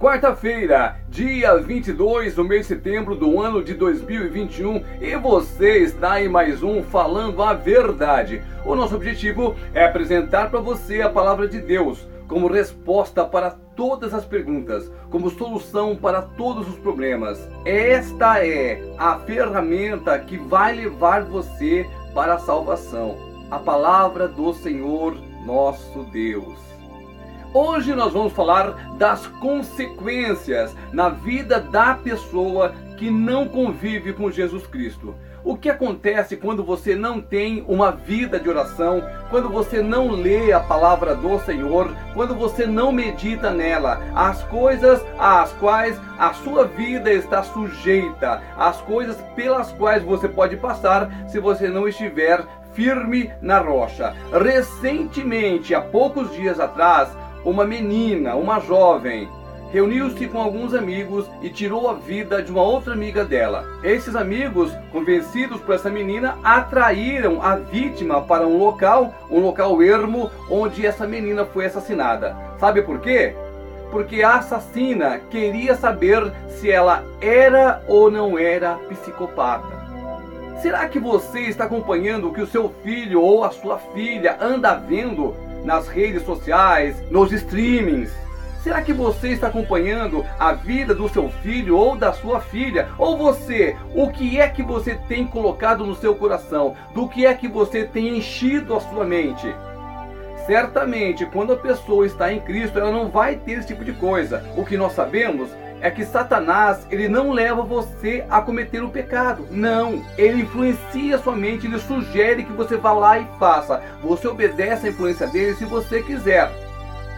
Quarta-feira, dia 22 do mês de setembro do ano de 2021 e você está em mais um Falando a Verdade. O nosso objetivo é apresentar para você a palavra de Deus como resposta para todas as perguntas, como solução para todos os problemas. Esta é a ferramenta que vai levar você para a salvação. A palavra do Senhor nosso Deus. Hoje nós vamos falar das consequências na vida da pessoa que não convive com Jesus Cristo. O que acontece quando você não tem uma vida de oração, quando você não lê a palavra do Senhor, quando você não medita nela, as coisas às quais a sua vida está sujeita, as coisas pelas quais você pode passar se você não estiver firme na rocha. Recentemente, há poucos dias atrás, uma menina, uma jovem, reuniu-se com alguns amigos e tirou a vida de uma outra amiga dela. Esses amigos, convencidos por essa menina, atraíram a vítima para um local, um local ermo, onde essa menina foi assassinada. Sabe por quê? Porque a assassina queria saber se ela era ou não era psicopata. Será que você está acompanhando o que o seu filho ou a sua filha anda vendo nas redes sociais, nos streamings? Será que você está acompanhando a vida do seu filho ou da sua filha? Ou você, o que é que você tem colocado no seu coração? Do que é que você tem enchido a sua mente? Certamente, quando a pessoa está em Cristo, ela não vai ter esse tipo de coisa. O que nós sabemos é que Satanás, ele não leva você a cometer o pecado. Não, ele influencia sua mente, ele sugere que você vá lá e faça. Você obedece à influência dele se você quiser.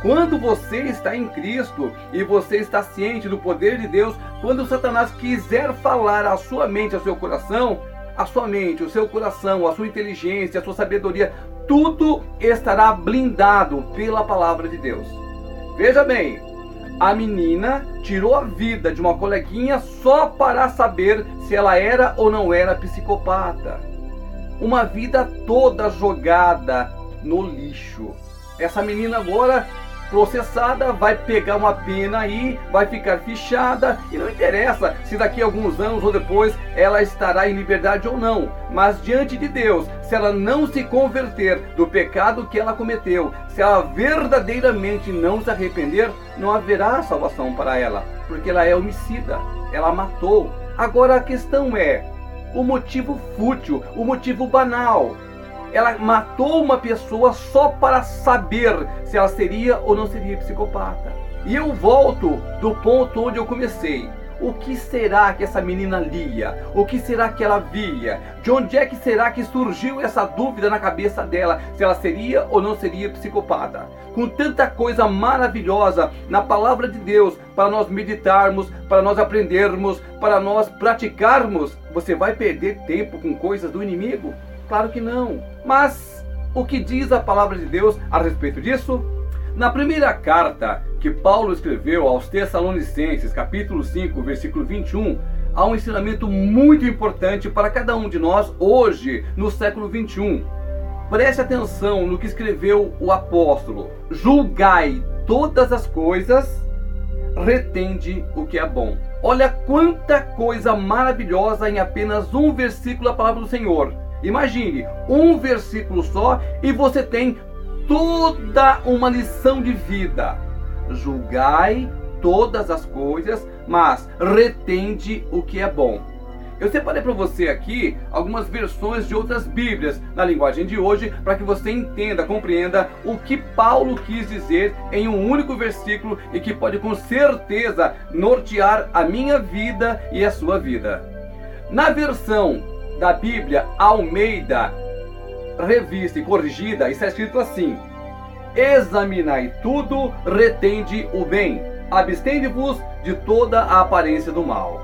Quando você está em Cristo e você está ciente do poder de Deus, quando Satanás quiser falar à sua mente, ao seu coração, a sua mente, o seu coração, a sua inteligência, a sua sabedoria, tudo estará blindado pela palavra de Deus. Veja bem, a menina tirou a vida de uma coleguinha só para saber se ela era ou não era psicopata. Uma vida toda jogada no lixo. Essa menina agora processada, vai pegar uma pena aí, vai ficar fichada e não interessa se daqui a alguns anos ou depois ela estará em liberdade ou não. Mas diante de Deus, se ela não se converter do pecado que ela cometeu, se ela verdadeiramente não se arrepender, não haverá salvação para ela, porque ela é homicida, ela matou. Agora a questão é o motivo fútil, o motivo banal ela matou uma pessoa só para saber se ela seria ou não seria psicopata. E eu volto do ponto onde eu comecei. O que será que essa menina lia? O que será que ela via? De onde é que será que surgiu essa dúvida na cabeça dela se ela seria ou não seria psicopata? Com tanta coisa maravilhosa na palavra de Deus para nós meditarmos, para nós aprendermos, para nós praticarmos, você vai perder tempo com coisas do inimigo? Claro que não. Mas o que diz a palavra de Deus a respeito disso? Na primeira carta que Paulo escreveu aos Tessalonicenses, capítulo 5, versículo 21, há um ensinamento muito importante para cada um de nós hoje, no século 21. Preste atenção no que escreveu o apóstolo: Julgai todas as coisas, retende o que é bom. Olha quanta coisa maravilhosa em apenas um versículo da palavra do Senhor. Imagine, um versículo só e você tem toda uma lição de vida. Julgai todas as coisas, mas retende o que é bom. Eu separei para você aqui algumas versões de outras Bíblias na linguagem de hoje para que você entenda, compreenda o que Paulo quis dizer em um único versículo e que pode com certeza nortear a minha vida e a sua vida. Na versão da Bíblia Almeida, revista e corrigida, está escrito assim: Examinai tudo, retende o bem, abstende-vos de toda a aparência do mal.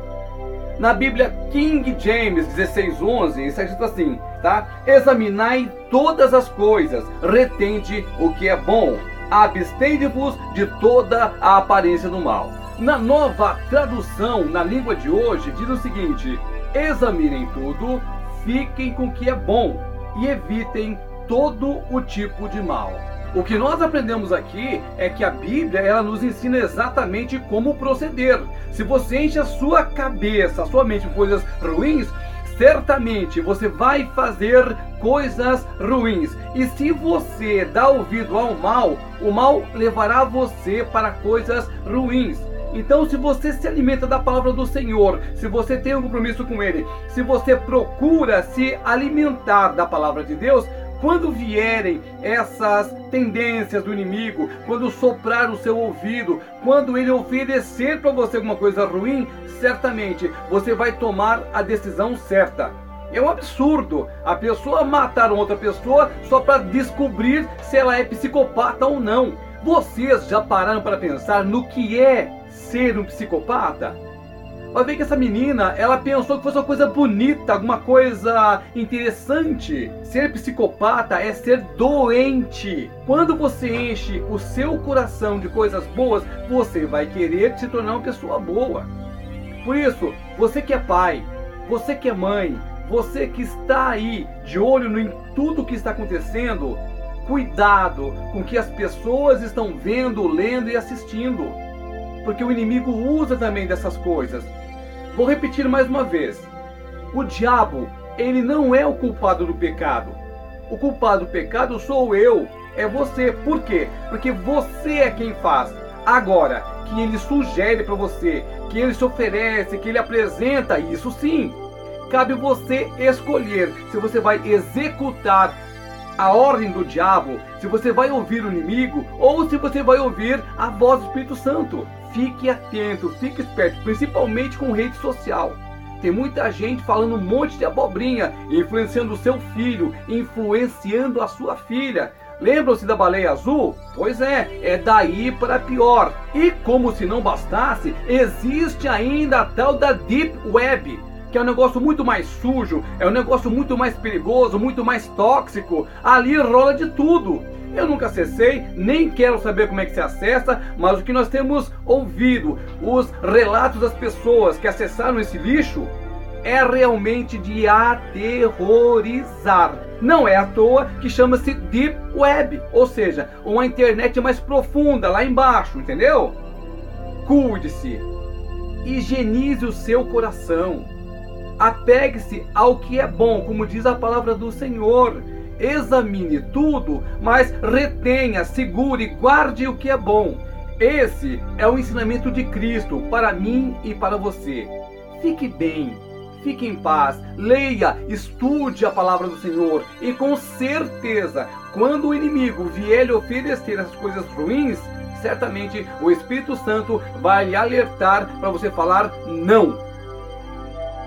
Na Bíblia King James 16:11 está escrito assim, tá? Examinai todas as coisas, retende o que é bom, abstende-vos de toda a aparência do mal. Na nova tradução, na língua de hoje, diz o seguinte: Examinem tudo, fiquem com o que é bom e evitem todo o tipo de mal. O que nós aprendemos aqui é que a Bíblia ela nos ensina exatamente como proceder. Se você enche a sua cabeça, a sua mente com coisas ruins, certamente você vai fazer coisas ruins. E se você dá ouvido ao mal, o mal levará você para coisas ruins. Então, se você se alimenta da palavra do Senhor, se você tem um compromisso com Ele, se você procura se alimentar da palavra de Deus, quando vierem essas tendências do inimigo, quando soprar o seu ouvido, quando ele oferecer para você alguma coisa ruim, certamente você vai tomar a decisão certa. É um absurdo a pessoa matar outra pessoa só para descobrir se ela é psicopata ou não. Vocês já pararam para pensar no que é ser um psicopata? Vai ver que essa menina, ela pensou que fosse uma coisa bonita, alguma coisa interessante. Ser psicopata é ser doente. Quando você enche o seu coração de coisas boas, você vai querer se tornar uma pessoa boa. Por isso, você que é pai, você que é mãe, você que está aí de olho em tudo que está acontecendo, cuidado com o que as pessoas estão vendo, lendo e assistindo. Porque o inimigo usa também dessas coisas. Vou repetir mais uma vez. O diabo, ele não é o culpado do pecado. O culpado do pecado sou eu, é você. Por quê? Porque você é quem faz. Agora, que ele sugere para você, que ele se oferece, que ele apresenta, isso sim. Cabe você escolher se você vai executar a ordem do diabo, se você vai ouvir o inimigo ou se você vai ouvir a voz do Espírito Santo. Fique atento, fique esperto, principalmente com rede social. Tem muita gente falando um monte de abobrinha, influenciando o seu filho, influenciando a sua filha. Lembram-se da baleia azul? Pois é, é daí para pior. E como se não bastasse, existe ainda a tal da Deep Web, que é um negócio muito mais sujo, é um negócio muito mais perigoso, muito mais tóxico. Ali rola de tudo. Eu nunca acessei, nem quero saber como é que se acessa, mas o que nós temos ouvido, os relatos das pessoas que acessaram esse lixo, é realmente de aterrorizar. Não é à toa que chama-se Deep Web, ou seja, uma internet mais profunda, lá embaixo, entendeu? Cuide-se, higienize o seu coração, apegue-se ao que é bom, como diz a palavra do Senhor. Examine tudo, mas retenha, segure, guarde o que é bom. Esse é o ensinamento de Cristo para mim e para você. Fique bem, fique em paz, leia, estude a palavra do Senhor e com certeza, quando o inimigo vier lhe oferecer essas coisas ruins, certamente o Espírito Santo vai lhe alertar para você falar não.